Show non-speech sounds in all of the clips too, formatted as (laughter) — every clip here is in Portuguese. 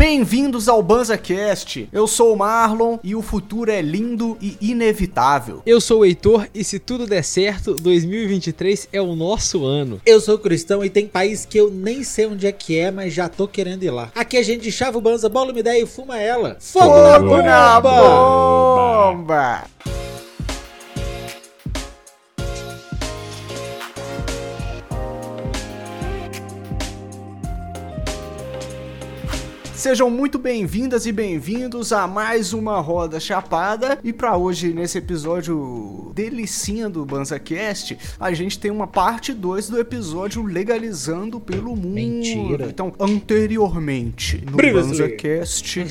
Bem-vindos ao BanzaCast. Eu sou o Marlon e o futuro é lindo e inevitável. Eu sou o Heitor e se tudo der certo, 2023 é o nosso ano. Eu sou cristão e tem país que eu nem sei onde é que é, mas já tô querendo ir lá. Aqui a gente chava o banza, bola uma ideia e fuma ela. Fogo, Fogo na bomba! bomba! Sejam muito bem-vindas e bem-vindos a mais uma Roda Chapada. E para hoje, nesse episódio delicinha do BanzaCast, a gente tem uma parte 2 do episódio Legalizando pelo Mundo. Mentira. Então, anteriormente, no BanzaCast...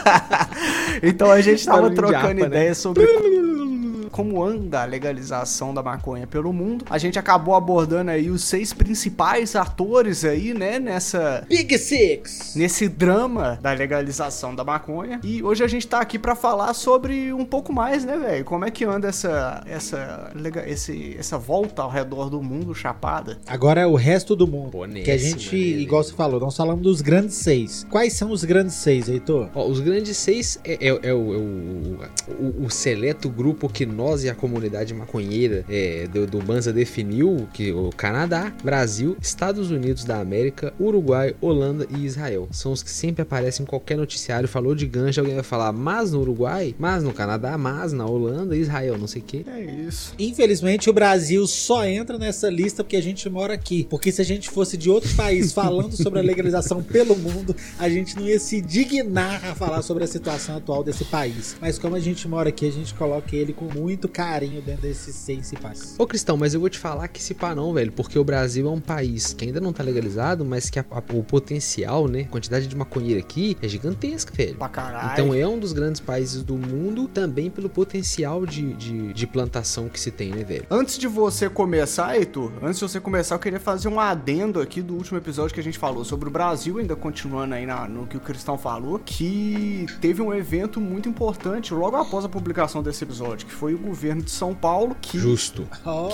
(laughs) então a gente tava trocando né? ideia sobre (laughs) como anda a legalização da maconha pelo mundo. A gente acabou abordando aí os seis principais atores aí, né, nessa Big Six, nesse drama da legalização da maconha. E hoje a gente tá aqui para falar sobre um pouco mais, né, velho? Como é que anda essa essa esse, essa volta ao redor do mundo chapada? Agora é o resto do mundo. Pô, que a gente, igual você falou, nós falamos dos grandes seis. Quais são os grandes seis, Heitor? Ó, os grandes seis é, é, é, o, é o, o, o, seleto grupo que nós nós e a comunidade maconheira é, do, do Banza definiu que o Canadá, Brasil, Estados Unidos da América, Uruguai, Holanda e Israel são os que sempre aparecem em qualquer noticiário. Falou de ganja, alguém vai falar, mas no Uruguai, mas no Canadá, mas na Holanda, Israel, não sei o que. É isso. Infelizmente, o Brasil só entra nessa lista porque a gente mora aqui. Porque se a gente fosse de outro país falando sobre a legalização (laughs) pelo mundo, a gente não ia se dignar a falar sobre a situação atual desse país. Mas como a gente mora aqui, a gente coloca ele com muito muito carinho dentro desses seis cipás. Ô Cristão, mas eu vou te falar que cipá não, velho, porque o Brasil é um país que ainda não tá legalizado, mas que a, a, o potencial, né, a quantidade de maconheiro aqui é gigantesca, velho. Pra caralho. Então é um dos grandes países do mundo também pelo potencial de, de, de plantação que se tem, né, velho? Antes de você começar, Heitor, antes de você começar, eu queria fazer um adendo aqui do último episódio que a gente falou sobre o Brasil, ainda continuando aí na, no que o Cristão falou, que teve um evento muito importante logo após a publicação desse episódio, que foi o governo de São Paulo que justo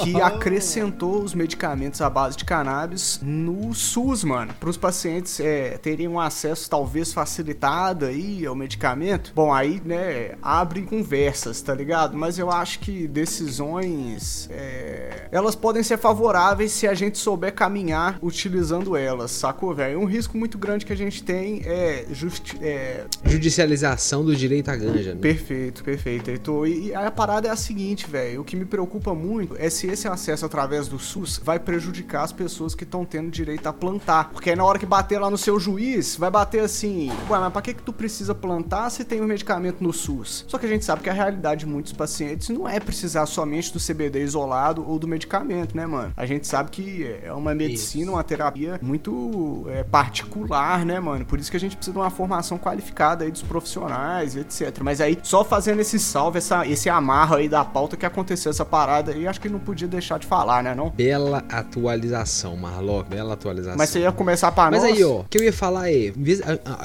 que acrescentou os medicamentos à base de cannabis no SUS, mano, para os pacientes é, terem um acesso talvez facilitado aí ao medicamento. Bom, aí né abre conversas, tá ligado? Mas eu acho que decisões é, elas podem ser favoráveis se a gente souber caminhar utilizando elas, sacou, velho? Um risco muito grande que a gente tem é, justi é... judicialização do direito à ganja. Né? Perfeito, perfeito, Heitor. E a parada é a seguinte, velho. O que me preocupa muito é se esse acesso através do SUS vai prejudicar as pessoas que estão tendo direito a plantar. Porque aí na hora que bater lá no seu juiz, vai bater assim: Ué, mas pra que, que tu precisa plantar se tem o um medicamento no SUS? Só que a gente sabe que a realidade de muitos pacientes não é precisar somente do CBD isolado ou do medicamento, né, mano? A gente sabe que é uma medicina, isso. uma terapia muito é, particular, né, mano? Por isso que a gente precisa de uma formação qualificada aí dos profissionais, etc. Mas aí, só fazendo esse salve, essa, esse amarro aí da pauta que aconteceu essa parada e acho que não podia deixar de falar, né, não? Bela atualização, Marlock, bela atualização. Mas você ia começar para nós? Mas aí, ó, o que eu ia falar é,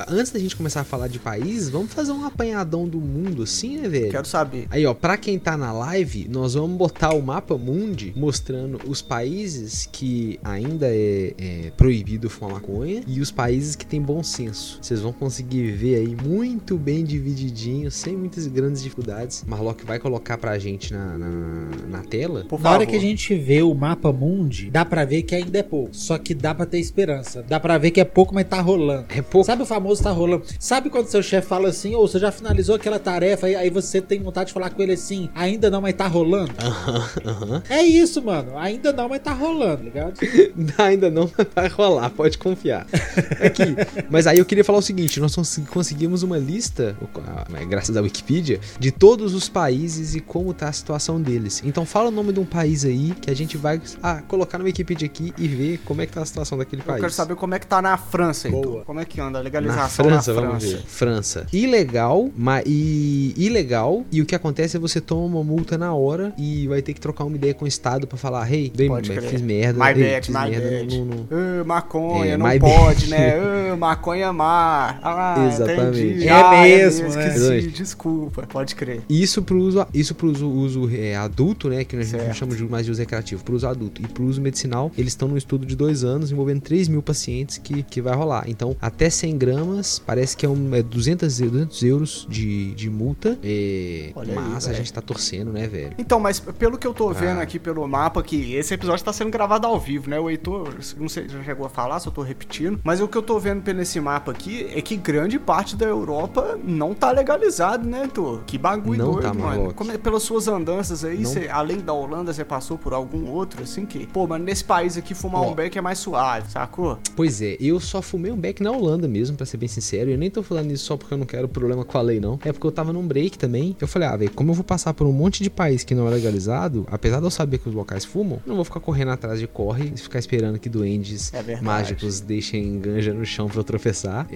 antes da gente começar a falar de país, vamos fazer um apanhadão do mundo assim, né, velho? Quero saber. Aí, ó, pra quem tá na live, nós vamos botar o mapa mundi mostrando os países que ainda é, é proibido fumar maconha e os países que tem bom senso. Vocês vão conseguir ver aí muito bem divididinho, sem muitas grandes dificuldades. Marlock vai colocar pra gente na, na, na tela. Por na hora que a gente vê o mapa mundi, dá pra ver que ainda é pouco. Só que dá pra ter esperança. Dá pra ver que é pouco, mas tá rolando. É pouco. Sabe o famoso tá rolando? Sabe quando seu chefe fala assim, ou oh, você já finalizou aquela tarefa, e aí você tem vontade de falar com ele assim, ainda não, mas tá rolando? Aham, É isso, mano. Ainda não, mas tá rolando, ligado? (laughs) ainda não, mas vai rolar, pode confiar. Aqui. Mas aí eu queria falar o seguinte: nós conseguimos uma lista, graças à Wikipedia, de todos os países e como tá a situação deles. Então fala o nome de um país aí que a gente vai ah, colocar no Wikipedia aqui e ver como é que tá a situação daquele país. Eu quero saber como é que tá na França, então. Boa. Como é que anda a legalização na França? Na França. Vamos ver. França. Ilegal, mas e ilegal e o que acontece é você toma uma multa na hora e vai ter que trocar uma ideia com o estado para falar, hey, dei, fiz merda, my bad, fiz my merda, bad. Não, não... Uh, maconha, é, não pode, né? (laughs) Uh, maconha má. Ah, Exatamente. Entendi. É mesmo, é mesmo, né? esqueci, desculpa, pode crer. Isso pro, isso pro pro uso, uso, é, adulto, né? Que a gente Certo. chama de mais de uso recreativo, pro uso adulto. E pro uso medicinal, eles estão num estudo de dois anos, envolvendo 3 mil pacientes que, que vai rolar. Então, até 100 gramas, parece que é, um, é 200, eu- 200 euros de, de multa. É, Olha aí, mas a gente tá torcendo, né, velho? Então, mas pelo que eu tô vendo Ah. aqui pelo mapa, que esse episódio tá sendo gravado ao vivo, né? O Heitor, não sei se já chegou a falar, só tô repetindo. Mas o que eu tô vendo pelo esse mapa aqui é que grande parte da Europa não tá legalizado, né, Heitor? Que bagulho Não doido, tá, mano. Como é, pelas suas andanças aí, cê- além da Holanda, você passou por algum outro, assim, que... Pô, mano, nesse país aqui, fumar Ó. um beck é mais suave, sacou? Pois é, eu só fumei um beck na Holanda mesmo, pra ser bem sincero. Eu nem tô falando isso só porque eu não quero problema com a lei, não. É porque eu tava num break também. Eu falei, ah, velho, como eu vou passar por um monte de país que não é legalizado, apesar de eu saber que os locais fumam, não vou ficar correndo atrás de corre e ficar esperando que duendes É mágicos deixem ganja no chão pra eu tropeçar.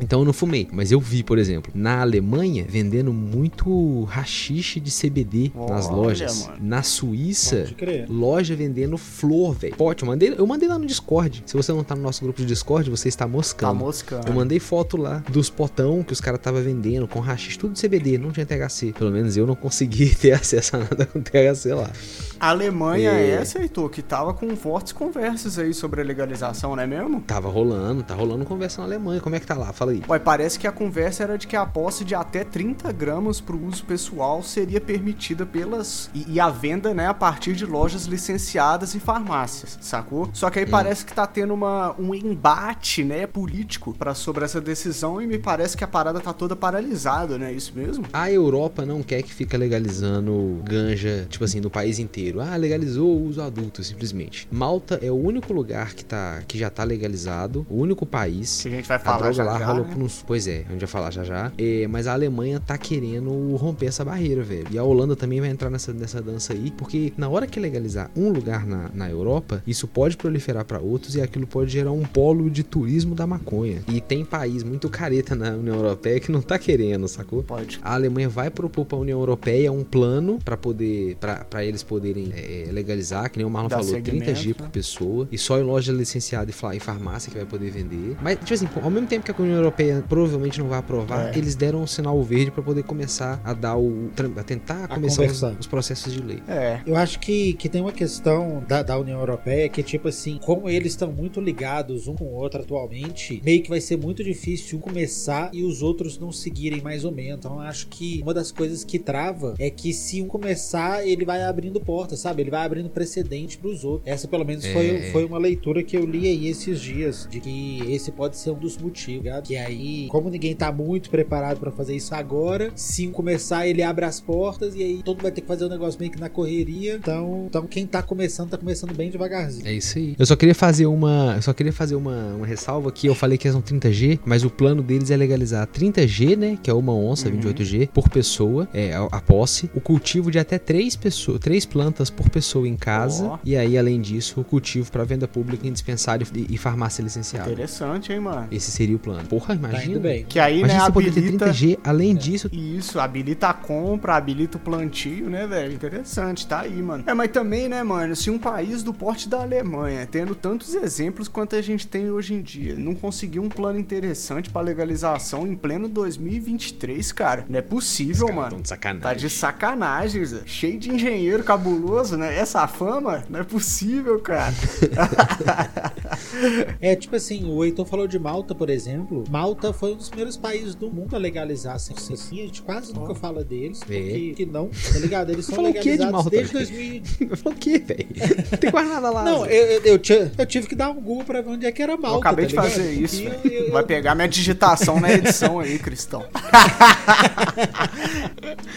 Então eu não fumei. Mas eu vi, por exemplo, na Alemanha, vendendo muito rachixe de CBD nas Olha, lojas. mano. Na Suíça, loja vendendo flor, velho. Pote, eu mandei, eu mandei lá no Discord. Se você não tá no nosso grupo de Discord, você está Tá moscando. moscando. Eu mandei foto lá dos potão que os caras tava vendendo com rachis, tudo CBD, não tinha THC. Pelo menos eu não consegui (laughs) ter acesso a nada com THC lá. A Alemanha é É. essa, Heitor, que tava com fortes conversas aí sobre a legalização, não é mesmo? Tava rolando, tá rolando conversa na Alemanha. Como é que tá lá? Fala aí. Ué, parece que a conversa era de que a posse de até 30 gramas para o uso pessoal seria permitida pelas. E, e a venda, né, a partir de lojas licenciadas e farmácias, sacou? Só que aí parece que tá tendo uma, um embate, né, político pra, sobre essa decisão e me parece que a parada tá toda paralisada, né? Isso mesmo? A Europa não quer que fica legalizando ganja, tipo assim, no país inteiro. Ah, legalizou o uso adulto, simplesmente. Malta é o único lugar que, tá, que já tá legalizado, o único país. Que a gente vai A falar droga já, lá já, rola né? uns. Pois é, a gente vai falar já já. É, mas a Alemanha tá querendo romper essa barreira, velho. E a Holanda também vai entrar nessa, nessa dança aí, porque na hora que legalizar um lugar na, na Europa, isso pode proliferar pra outros e aquilo pode gerar um polo de turismo da maconha. E tem país muito careta na União Europeia que não tá querendo, sacou? Pode. A Alemanha vai propor pra União Europeia um plano pra poder para eles poderem é, legalizar, que nem o Marlon Dar falou, segmento, 30G por né? pessoa e só em loja licenciada e fa- e farmácia que vai poder vender. Mas tipo assim, ao mesmo tempo que a União Europeia provavelmente não vai aprovar, É. eles deram um sinal verde pra poder começar a dar o a tentar A começar os, os processos de lei. É. Eu acho que, que tem uma questão da, da União Europeia que, tipo assim, como eles estão muito ligados um com o outro atualmente, meio que vai ser muito difícil um começar e os outros não seguirem mais ou menos. Então, eu acho que uma das coisas que trava é que se um começar, ele vai abrindo portas, sabe? Ele vai abrindo precedente pros outros. Essa, pelo menos, foi, É. foi uma leitura que eu li aí esses dias, de que esse pode ser um dos motivos, ligado? Que aí, como ninguém tá muito preparado pra fazer isso agora, se um começar, ele abre as portas e aí todo mundo vai ter que fazer o negócio meio que na correria. Então, então quem tá começando, tá começando bem devagarzinho. É isso aí. Eu só queria fazer uma, eu só queria fazer uma, uma ressalva aqui. Eu falei que são 30G, mas o plano deles é legalizar 30G, né, que é uma onça, Uhum. 28G por pessoa, é a, a posse, o cultivo de até três pessoas, três plantas por pessoa em casa, Ó. e aí além disso, o cultivo para venda pública em dispensário e, e farmácia licenciada. Interessante, hein, mano? Esse seria o plano. Porra, Tá imagina. indo bem. Que aí, Imagina né, você poder ter habilita... 30G, além disso, Isso, habilita a compra, habilita o plantio, né, velho? Interessante, tá aí, mano. É, mas também, né, mano, se um país do porte da Alemanha, tendo tantos exemplos quanto a gente tem hoje em dia, não conseguiu um plano interessante pra legalização em pleno 2023, cara, não é possível, Os mano. de sacanagem. Tá de sacanagem, Zé. Cheio de engenheiro cabuloso, né? Essa fama não é possível, cara. (laughs) É, tipo assim, o Heitor falou de Malta, por exemplo. Malta foi um dos primeiros países do mundo a legalizar assim. assim, a gente quase nunca fala deles, porque que não, tá ligado? Eles são quê de legalizados Malta, desde velho? 2000. (laughs) Falou o quê, velho? Não tem quase nada lá. Não, eu, eu, eu, ti- eu tive que dar um Google pra ver onde é que era Malta. Eu acabei tá de ligado? fazer isso, eu- eu- Vai pegar minha digitação na edição aí, Cristão. (laughs)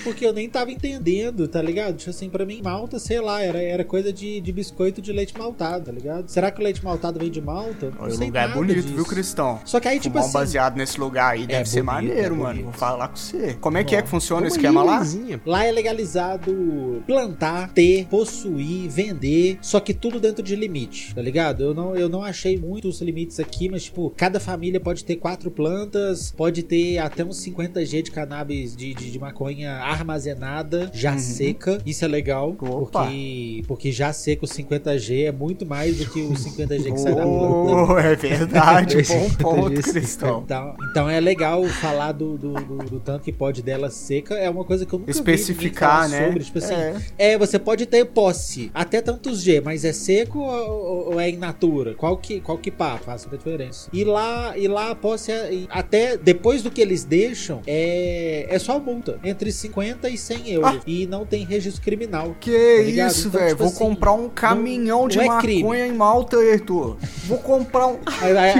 Porque eu nem tava entendendo, tá ligado? Tipo assim, pra mim, Malta, sei lá, era, era coisa de, de biscoito de leite maltado, tá ligado? Será que o leite maltado vem de Malta? Não O lugar é bonito, disso. viu, Cristão? Só que aí, tipo Fumar um assim. baseado nesse lugar aí deve ser bonito, maneiro, é mano. Vou falar com você. Como é que é que funciona o esquema lá? ilhazinha. Lá é legalizado plantar, ter, possuir, vender, só que tudo dentro de limite, tá ligado? Eu não, eu não achei muitos limites aqui, mas tipo, cada família pode ter quatro plantas, pode ter até uns 50G de cannabis de, de, de maconha armazenada, já Uhum. seca. Isso é legal, Opa. porque, porque já seca o 50G é muito mais do que o 50G que sai da planta. É verdade, (laughs) bom ponto, Cristão. Então, então é legal falar do, do, do- do tanto que pode dela seca. É uma coisa que eu nunca Especificar, né? Sobre, tipo assim, É. é. você pode ter posse até tantos G, mas é seco ou, ou é in natura? Qual que, qual que pá, faz a diferença. E lá, e lá a posse, é, até depois do que eles deixam, é, é só multa, entre 50 e 100 euros. E não tem registro criminal. Que Tá isso, Então, velho. tipo Vou assim, comprar um caminhão de não é maconha crime. em Malta, Heitor. Vou comprar um.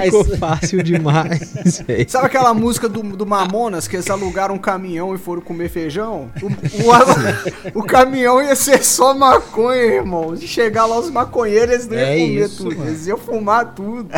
Ficou fácil demais, (laughs) velho. Sabe aquela música do, do Mamonas que eles alugaram um caminhão e foram comer feijão? O, o- o caminhão ia ser só maconha, irmão. Se chegar lá os maconheiros, eles não iam É comer isso, tudo. mano. Eles iam fumar tudo. (laughs)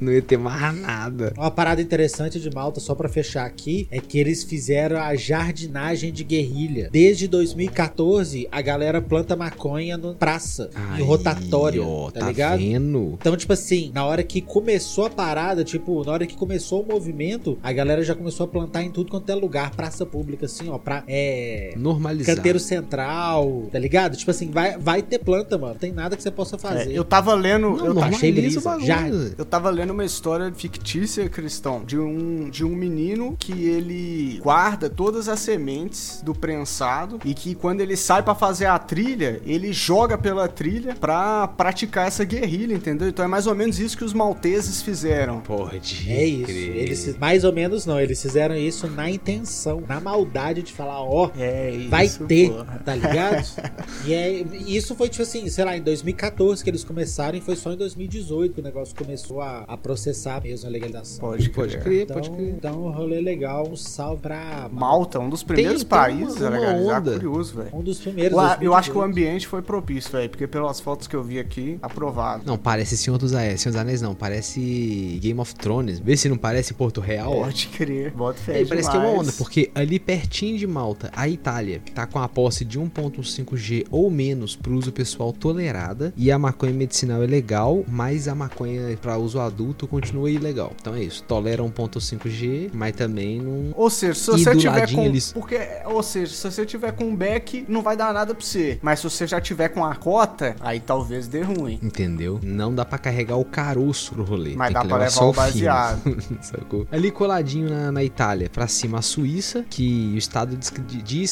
Não ia ter mais nada. Uma parada interessante de Malta, só pra fechar aqui, é que eles fizeram a jardinagem de guerrilha. Desde 2014, a galera planta maconha no praça, em Aí, rotatória, ó, tá, tá ligado? vendo? Então, tipo assim, na hora que começou a parada, tipo, na hora que começou o movimento, a galera já começou a plantar em tudo quanto é lugar, praça pública, assim, ó, pra, é... Normalizar. Canteiro central, tá ligado? Tipo assim, vai, vai ter planta, mano. Não tem nada que você possa fazer. É, eu tava lendo. Não, eu, achei brisa. Já- eu tava lendo uma história fictícia, Cristão, de um, de um menino que ele guarda todas as sementes do prensado e que quando ele sai pra fazer a trilha, ele joga pela trilha pra praticar essa guerrilha, entendeu? Então é mais ou menos isso que os malteses fizeram. Pode. É isso. crer. Eles, mais ou menos não, eles fizeram isso na intenção, na maldade de falar, ó, É isso. vai ter, porra. tá ligado? (laughs) e é, isso foi tipo assim, sei lá, em 2014 que eles começaram e foi só em 2018 que o negócio começou a, a processar mesmo a legalização. Pode Pode crer. crer, Então, pode crer. então, um rolê legal, um salve pra Malta, um dos primeiros tem uma- países a uma legalizar, onda. curioso, velho. Um dos primeiros. Lá, Eu acho que o 2018. ambiente foi propício, velho, porque pelas fotos que eu vi aqui, aprovado. Não, parece Senhor dos Anéis. Senhor dos Anéis não, parece Game of Thrones. Vê se não parece Porto Real. Pode crer, bota fé É, parece que é uma onda, porque ali pertinho de Malta, a Itália tá com a posse de 1.5G ou menos pro uso pessoal tolerada e a maconha medicinal é legal, mas a maconha para uso adulto continua ilegal. Então é isso, tolera 1.5G, mas também não Ou seja, se você tiver com. eles- Porque, ou seja, se você tiver com um back, não vai dar nada pra você. Mas se você já tiver com a cota, aí talvez dê ruim. Entendeu? Não dá pra carregar o caroço pro rolê. Mas Tem dá pra levar só o baseado. (laughs) Sacou? Ali coladinho na, na Itália, pra cima a Suíça, que o Estado dis-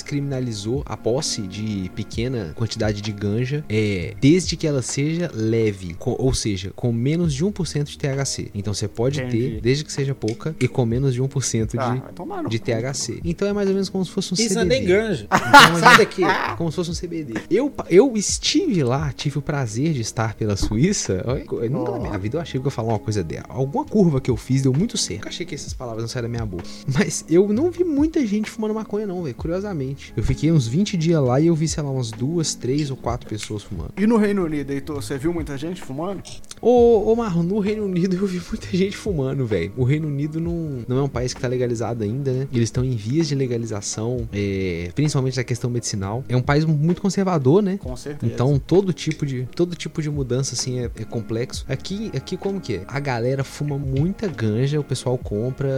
descriminalizou a posse de pequena quantidade de ganja, é, desde que ela seja leve, co- ou seja, com menos de 1% de THC. Então você pode Entendi. ter, desde que seja pouca, e com menos de 1% Tá, de, tomar de. THC. Então é mais ou menos como se fosse um Isso CBD. não é nem ganja. Então, Sai daqui. (laughs) como se fosse um CBD. Eu, eu estive lá, tive o prazer de estar pela Suíça. Eu Nunca na minha vida eu achei que eu ia falar uma coisa dela. Alguma curva que eu fiz deu muito certo. Eu achei que essas palavras não saíram da minha boca. Mas eu não vi muita gente fumando maconha, não, velho. Curiosamente. Eu fiquei uns 20 dias lá e eu vi, sei lá, umas duas, três ou quatro pessoas fumando. E no Reino Unido, Heitor, você viu muita gente fumando? Ô, ô Marlon, no Reino Unido eu vi muita gente fumando, velho. O Reino Unido não, não é um país que tá legalizado ainda, né? Eles estão em vias de legalização, é, principalmente na questão medicinal. É um país muito conservador, né? Com certeza. Então todo tipo de todo tipo de mudança assim é, é complexo. Aqui aqui como que é? A galera fuma muita ganja, o pessoal compra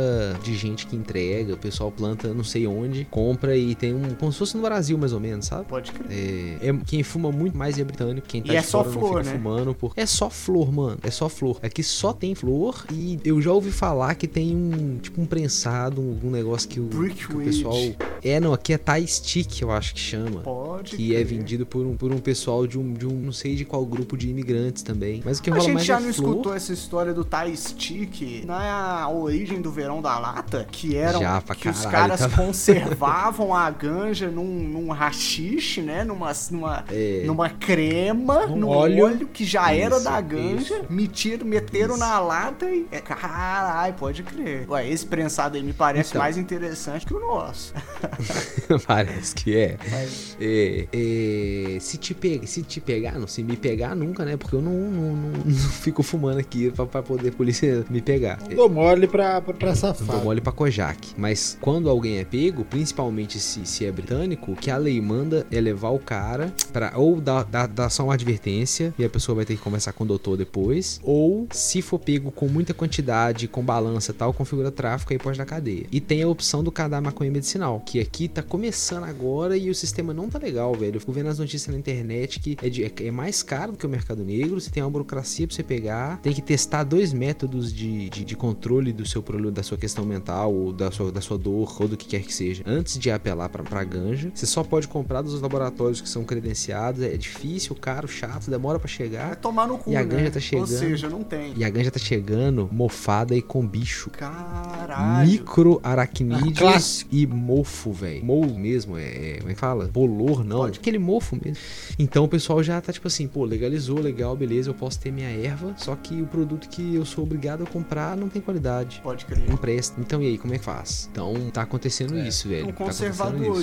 de gente que entrega, o pessoal planta não sei onde, compra e tem um como se fosse no Brasil mais ou menos, sabe? Pode crer. É, é- quem fuma muito mais é britânico, quem tá E é só flor, né? fumando por... É só flor, mano. É só flor. Aqui só tem flor e eu já ouvi falar que tem um tipo um prensado, um, um negócio que o, que o pessoal é não, aqui é Thai stick, eu acho que chama. Pode Que é crer. vendido por um, por um pessoal de um, de um, não sei de qual grupo de imigrantes também. Mas o que A rola gente mais já é não flor. escutou essa história do Thai Stick na origem do verão da lata? Que eram Já, pra que os caralho, caras tava- conservavam a (laughs) ganja num, num rachixe, né? Numa, numa, É. numa crema, Num num óleo. óleo. que já era Isso, da ganja. isso. Meteram, meteram Isso. na lata e. É, caralho, pode crer. Ué, esse prensado aí me parece Então. mais interessante que o nosso. (laughs) Parece que é. Mas- É, é, se, te pega, se te pegar, não se me pegar nunca, né? Porque eu não, não, não, (laughs) não fico fumando aqui pra, pra poder a polícia me pegar. Não dou mole pra, pra, pra Não safado. dou mole pra Kojak. Mas quando alguém é pego, principalmente se, se é britânico, que a lei manda é levar o cara pra ou dar, dar, dar só uma advertência e a pessoa vai ter que conversar com o doutor de- depois, ou se for pego com muita quantidade, com balança tal, configura tráfico aí pode dar cadeia. E tem a opção do cadastro maconha medicinal, que aqui tá começando agora e o sistema não tá legal, velho. Eu fico vendo as notícias na internet que é, de, é mais caro do que o mercado negro, você tem uma burocracia pra você pegar, tem que testar dois métodos de, de, de controle do seu problema, da sua questão mental, ou da sua, da sua dor, ou do que quer que seja, antes de apelar pra, pra ganja. Você só pode comprar dos laboratórios que são credenciados, é difícil, caro, chato, demora pra chegar. Vai tomar no cu, E a né? ganja tá Ou chegando. seja, não tem. E a ganja tá chegando mofada e com bicho. Caralho. Microaracnídeos Ah, clássico. e mofo, velho. Mou mesmo, é, é- Como é que fala? Bolor, não. Pode. Aquele mofo mesmo. Então o pessoal já tá tipo assim, pô, legalizou, legal, beleza, eu posso ter minha erva, só que o produto que eu sou obrigado a comprar não tem qualidade. Pode crer. Não presta. Então e aí, como é que faz? Então tá acontecendo É. isso, velho. Um Tá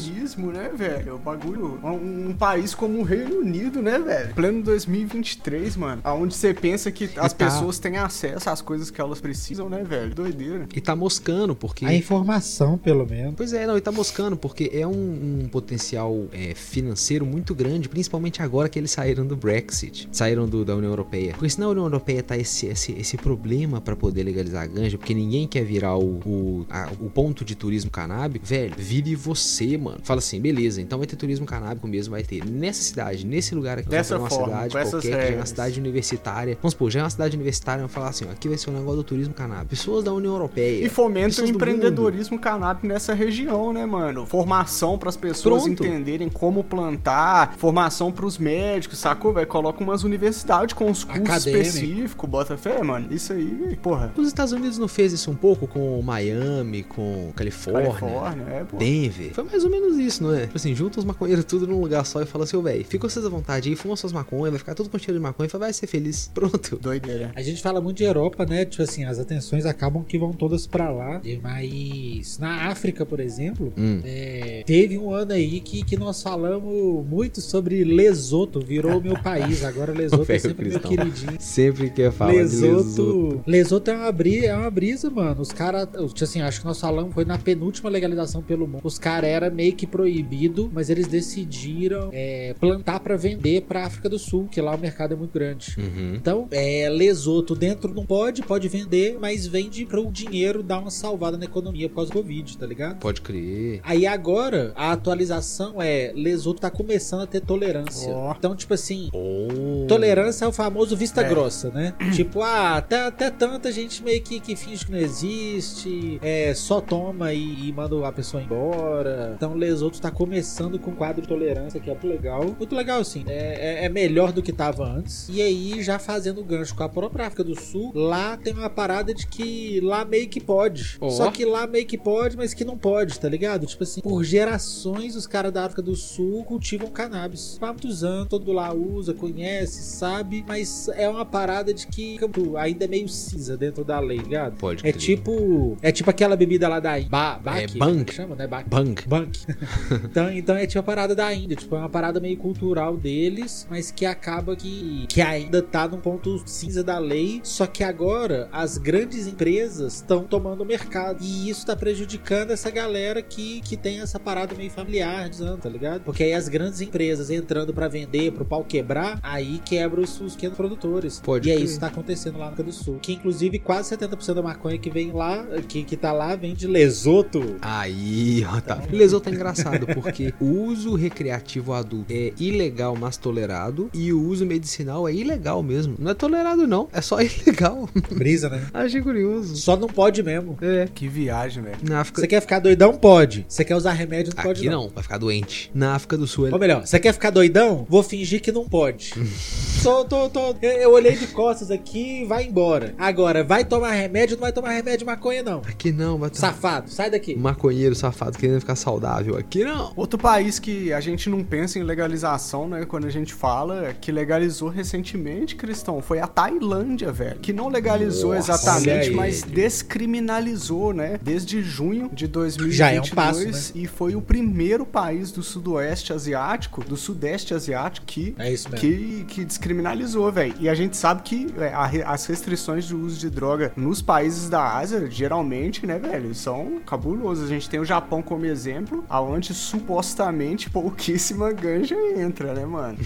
conservadorismo, né, velho? O bagulho. Um, um país como o Reino Unido, né, velho? Pleno 2023, mano. Aonde você pensa que as tá- pessoas têm acesso às coisas que elas precisam, né, velho? Doideira. E tá moscando, porque. A informação, pelo menos. Pois é, não, e tá moscando, porque é um, um potencial é, financeiro muito grande, principalmente agora que eles saíram do Brexit, saíram do- da União Europeia. Porque se na União Europeia tá esse, esse, esse problema pra poder legalizar a ganja, porque ninguém quer virar o, o, a- o ponto de turismo canábico, velho, vire você, mano. Fala assim, beleza, então vai ter turismo canábico mesmo, vai ter. Nessa cidade, nesse lugar aqui, Dessa uma forma, cidade qualquer, que já é uma cidade universitária. Vamos supor, já é uma cidade universitária, vamos falar assim, ó, aqui vai ser um negócio do turismo canábico. Pessoas da União Europeia. E fomenta o empreendedorismo canábico nessa região, né, mano? Formação pras pessoas Pronto. entenderem como plantar, formação pros médicos, sacou, velho? Coloca umas universidades com os cursos específicos, bota fé, mano. Isso aí, porra. Os Estados Unidos não fez isso um pouco com Miami, com Califórnia, Califórnia, é. Denver? Foi mais ou menos isso, não é? Tipo assim, junta os maconheiros tudo num lugar só e fala assim, ô velho, fica vocês à vontade aí, fuma suas maconhas, vai ficar tudo com cheiro de maconha e fala, vai ser feliz. (laughs) Pronto. Doideira. A gente fala muito de Europa, né? Tipo assim, as atenções acabam que vão todas pra lá. Mas na África, por exemplo, Hum. é, teve um ano aí que, que nós falamos muito sobre Lesoto. Virou o meu (laughs) país. Agora Lesoto é sempre meu cristão. queridinho. Sempre quer falar de Lesoto. Lesoto. Lesoto é uma, bri é uma brisa, mano. Os caras, tipo assim, acho que nós falamos, foi na penúltima legalização pelo mundo. Os caras era meio que proibido, mas eles decidiram é, plantar pra vender pra África do Sul, que lá o mercado é muito grande. Uhum. Então, é, Lesoto dentro não pode, pode vender, mas vende para o dinheiro dar uma salvada na economia por causa do Covid, tá ligado? Pode crer. Aí agora, a atualização é Lesoto tá começando a ter tolerância. Ó. Então, tipo assim, Oh. Tolerância é o famoso vista É. grossa, né? (clears throat) tipo, ah, até, até tanta gente meio que, que finge que não existe, é, só toma e, e manda a pessoa embora. Então, Lesoto tá começando com um quadro de tolerância que é muito legal. Muito legal, assim. É, é- é melhor do que tava antes. E aí, já fazendo gancho com a própria África do Sul, lá tem uma parada de que lá meio que pode. Ó. Só que lá meio que pode, mas que não pode, tá ligado? Tipo assim, por gerações os caras da África do Sul cultivam cannabis. Há muitos anos, todo lá usa, conhece, sabe, mas é uma parada de que ainda é meio cinza dentro da lei, ligado? Pode É crer. tipo, é tipo aquela bebida lá da ba, Bak, É, Bang. que chama, né? Bak. Bang. Bunk. (laughs) então, então é tipo a parada da Índia, tipo, é uma parada meio cultural deles, mas que acaba que, que ainda tá num ponto cinza da lei, só que agora as grandes empresas estão tomando o mercado. E isso tá prejudicando essa galera que, que tem essa parada meio familiar, dizendo, tá ligado? Porque aí as grandes empresas entrando pra vender, pro pau quebrar, aí quebra os, os pequenos produtores. Pode e é isso que tá acontecendo lá no África do Sul. Que inclusive quase 70% da maconha que vem lá, que, que tá lá, vem de Lesoto. Aí, ó, tá. Lesoto é engraçado, porque o uso recreativo adulto é ilegal, mas tolerado, e o uso medicinal é ilegal mesmo. Não é tolerado, não. É só (laughs) ilegal. Brisa, né? Achei curioso. Só não pode mesmo. É. Que viagem, velho. Na África... Você quer ficar doidão? Pode. Você quer usar remédio? Não pode Aqui não. não, vai ficar doente. Na África do Sul, é Ou melhor, você quer ficar doidão? Vou fingir que não pode. (laughs) tô, tô, tô. Eu, eu olhei de costas aqui e vai embora. Agora, vai tomar remédio? Não vai tomar remédio de maconha, não. aqui não, vai tomar... Safado, sai daqui. Maconheiro safado querendo ficar saudável. Aqui não. Outro país que a gente não pensa em legalização, né? Quando a gente fala que legalizou recentemente, Cristão, foi a Tailândia, velho. Que não legalizou Nossa, exatamente, mas descriminalizou, né? Desde junho de 2022. Já é um passo, né? E foi o primeiro país do sudoeste asiático, do sudeste asiático, que É que, que descriminalizou, velho. E a gente sabe que é, a as restrições de uso de droga nos países da Ásia, geralmente, né, velho, são cabulosas. A gente tem o Japão como exemplo, aonde supostamente pouquíssima ganja entra, né, mano?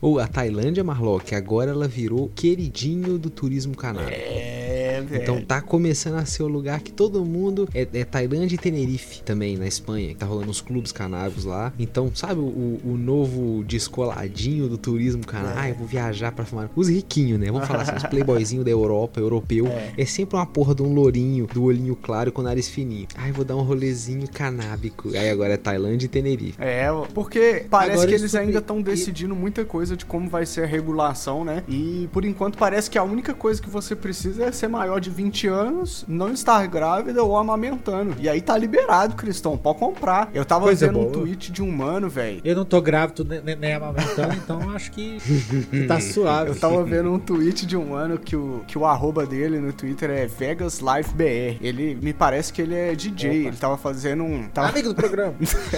Ou a Tailândia, Marlock, agora ela virou queridinho do turismo canábico. É, velho. Então tá começando a ser o lugar que todo mundo. É, é Tailândia e Tenerife também, na Espanha, que tá rolando os clubes canábicos lá. Então, sabe o, o novo descoladinho do turismo canábico? Ah, eu vou viajar pra fumar. Os riquinhos, né? Vamos falar assim, os (laughs) playboyzinhos da Europa, europeu. É. sempre uma porra de um lourinho, do olhinho claro com o nariz fininho. Ai, vou dar um rolezinho canábico. Aí agora é Tailândia e Tenerife. É, porque parece Agora que eles ainda estão decidindo muita coisa de como vai ser a regulação, né? E por enquanto parece que a única coisa que você precisa é ser maior de 20 anos, não estar grávida ou amamentando. E aí tá liberado, Cristão, pode comprar. Eu tava Coisa vendo um boa. tweet de um mano, velho. Eu não tô grávido nem, nem- nem amamentando, então acho que, (laughs) tá suave. Eu tava vendo um tweet de um mano que o, que o arroba dele no Twitter é Vegas Life BR. Ele me parece que ele é DJ. Opa. Ele tava fazendo um. Tava... Amigo do programa.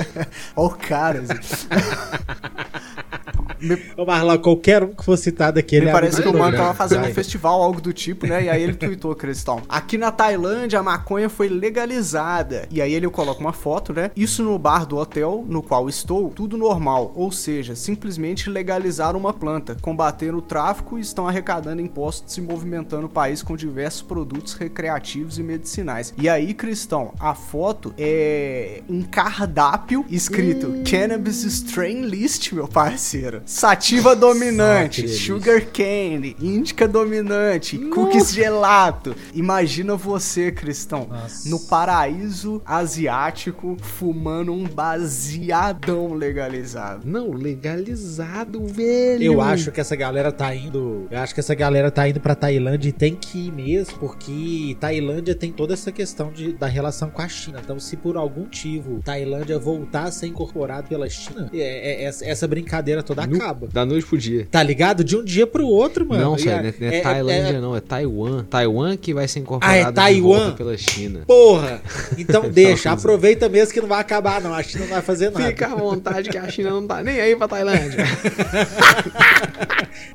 (laughs) Ó, o cara. assim. (laughs) Ô Marlon, qualquer um que for citado aqui, ele Me parece que o mano tava fazendo um festival, algo do tipo, né? E aí ele tweetou, Cristão. Aqui na Tailândia a maconha foi legalizada. E aí ele coloca uma foto, né? Isso no bar do hotel no qual estou, tudo normal. Ou seja, simplesmente legalizaram uma planta, combateram o tráfico e estão arrecadando impostos e movimentando o país com diversos produtos recreativos e medicinais. E aí, Cristão, a foto é um cardápio escrito Cannabis Strain List, meu parceiro. Sativa dominante, sugar cane, índica dominante, cookies gelato. Imagina você, Cristão, Nossa. no paraíso asiático, fumando um baseadão legalizado. Não, legalizado, velho. Eu acho que essa galera tá indo. Eu acho que essa galera tá indo pra Tailândia e tem que ir mesmo, porque Tailândia tem toda essa questão de, da relação com a China. Então, se por algum motivo Tailândia voltar a ser incorporado pela China, é- é- essa, essa brincadeira toda Nu- acaba. Da noite pro dia. Tá ligado? De um dia pro outro, mano. não, sério, a- não é, não é é- Tailândia, é- não, é Taiwan. Taiwan que vai ser incorporado Ah, é Taiwan? pela China. Porra! (laughs) Então deixa, aproveita mesmo que não vai acabar, não. A China não vai fazer nada. Fica à vontade que a China não tá nem aí pra Tailândia. (laughs)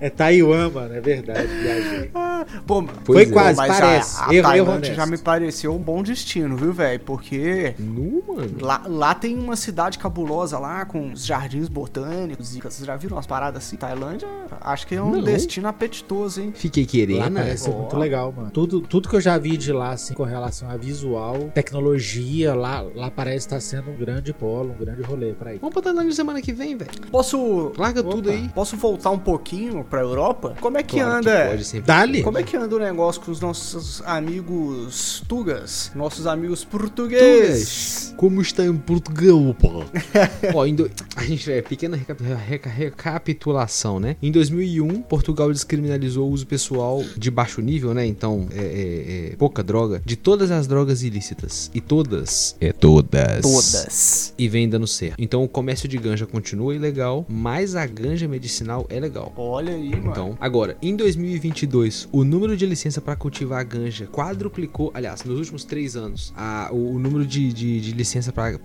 É Taiwan, mano, é verdade. viajei. Ah, Pô, Pois Foi é. quase, mas a- parece. A, Erro- erro honesto. já me pareceu um bom destino, viu, velho? Porque nu, mano. Lá, lá tem uma cidade cabulosa lá, com os jardins botânicos. E vocês já viram umas paradas assim? Tailândia, acho que é um Não. destino apetitoso, hein? Fiquei querendo. Lá parece ser Ó. muito legal, mano. Tudo, tudo que eu já vi de lá, assim, com relação a visual, tecnologia, lá, lá parece estar sendo um grande polo, um grande rolê pra ir. Vamos pra Tailândia semana que vem, velho. Posso. Larga Opa. tudo aí. Posso voltar um pouquinho pra Europa? Como é que Claro anda? pode sempre. Dali? Como é que anda o negócio com os nossos amigos tugas? Nossos amigos portugueses? Como está em Portugal, pô? (laughs) Ó, em do- a gente é pequena reca- reca- recapitulação, né? Em 2001, Portugal descriminalizou o uso pessoal de baixo nível, né? Então, é, é- é pouca droga, de todas as drogas ilícitas. E todas. É todas. Todas. E vem dando certo. Então, o comércio de ganja continua ilegal, mas a ganja medicinal é legal. Olha aí, mano. Então, agora, em 2022, o número de licença para cultivar ganja quadruplicou. Aliás, nos últimos três anos, a- o, o número de, de, de licença para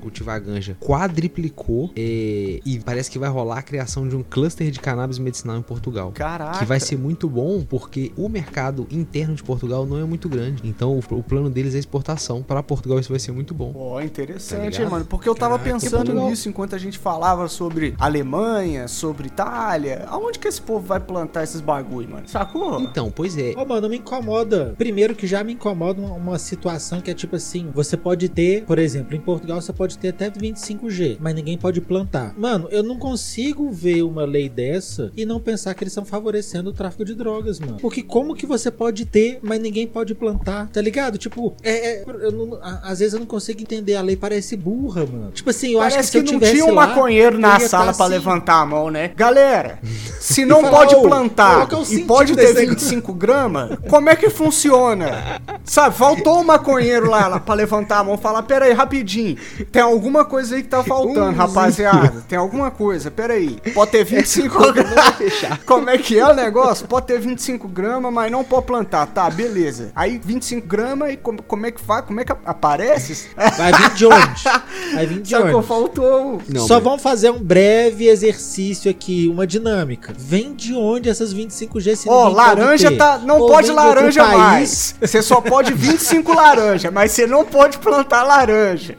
cultivar ganja quadriplicou. é, e parece que vai rolar a criação de um cluster de cannabis medicinal em Portugal. Caraca. Que vai ser muito bom porque o mercado interno de Portugal não é muito grande. Então, o, o plano deles é exportação. Para Portugal, isso vai ser muito bom. Ó, Tá interessante, hein, mano. Porque eu tava Caraca, pensando Portugal. nisso enquanto a gente falava sobre Alemanha, sobre Itália. Aonde que esse povo vai plantar esses bagulho, mano? Sacou? Então, pois é. Ô, mano, me incomoda. Primeiro que já me incomoda uma, uma situação que é tipo assim: você pode ter, por exemplo, em Portugal você pode ter até 25G, mas ninguém pode plantar. Mano, eu não consigo ver uma lei dessa e não pensar que eles estão favorecendo o tráfico de drogas, mano. Porque como que você pode ter, mas ninguém pode plantar? Tá ligado? Tipo, é. é- não- a- às vezes eu não consigo entender. A lei parece burra, mano. Tipo assim, eu acho que Parece se que, eu não tinha um lá, maconheiro na sala tá pra assim. levantar a mão, né? Galera, se (laughs) não falar, pode "Ô, plantar é e pode ter desse negócio?" 25 gramas, como é que funciona? Sabe, faltou um maconheiro lá, lá pra levantar a mão e falar: Pera aí, rapidinho, tem alguma coisa aí que tá faltando, rapaziada. Tem alguma coisa, pera aí. Pode ter 25 gramas. (laughs) Como é que é o negócio? Pode ter 25 gramas, mas não pode plantar. Tá, beleza. Aí 25 gramas e como, como é que faz? Como é que aparece? Vai vir de onde? Vai vir de Sacou? onde? Faltou. Não, Só mas- vamos fazer um breve exercício aqui, uma dinâmica. Vem de onde essas 25G se Ó, pode laranja ter? tá. Não Ou pode laranja mais. Você só pode 25 (laughs) laranja, mas você não pode plantar laranja.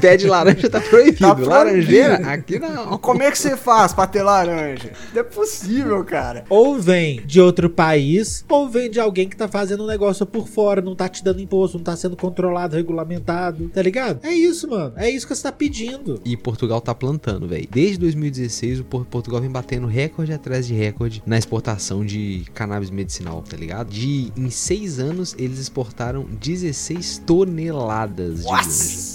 Pé de laranja tá proibido. Tá proibido. Laranjeira, aqui não. Como é, que você faz pra ter laranja? Não é possível, cara. Ou vem de outro país, ou vem de alguém que tá fazendo um negócio por fora, não tá te dando imposto, não tá sendo controlado, regulamentado, tá ligado? É isso, mano. É isso que você tá pedindo. E Portugal tá plantando, velho. Desde 2016, o Por- Portugal vem batendo recorde atrás de recorde na exportação de cannabis medicinal, tá ligado? De em seis anos, eles exportaram 16 toneladas de ganja.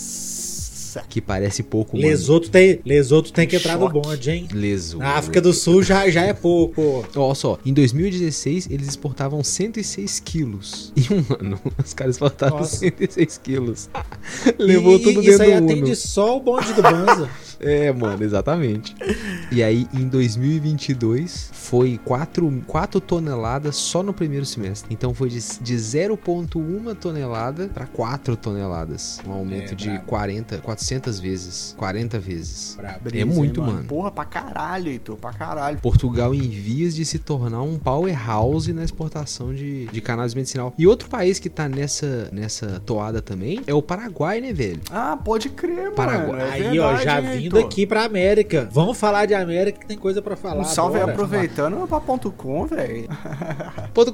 Nossa. Que parece pouco, mano. Lesoto tem, Lesoto tem que entrar no bonde, hein? Leso. Na África do Sul já, já é pouco. Olha só, em 2016 eles exportavam 106 quilos. Em um ano, (laughs) os caras exportaram Nossa. 106 quilos. Levou E- tudo Isso dentro aí do Uno. atende só o bonde do Banza. (laughs) É, mano, exatamente. E aí, em 2022, foi 4, 4 toneladas só no primeiro semestre. Então foi de, de 0,1 tonelada para 4 toneladas. Um aumento É, de brabo. 40, 400 vezes. 40 vezes. Brabo. É muito, hein, mano. Porra, pra caralho, Heitor, pra caralho. Portugal em vias de se tornar um powerhouse na exportação de, de cannabis medicinal. E outro país que tá nessa, nessa toada também é o Paraguai, né, velho? Ah, pode crer, mano. Paraguai. é Aí, ó, já hein, vindo aqui pra América. Vamos falar de América que tem coisa pra falar. Um salve aí bora. aproveitando pra ponto .com, velho. (laughs) Ponto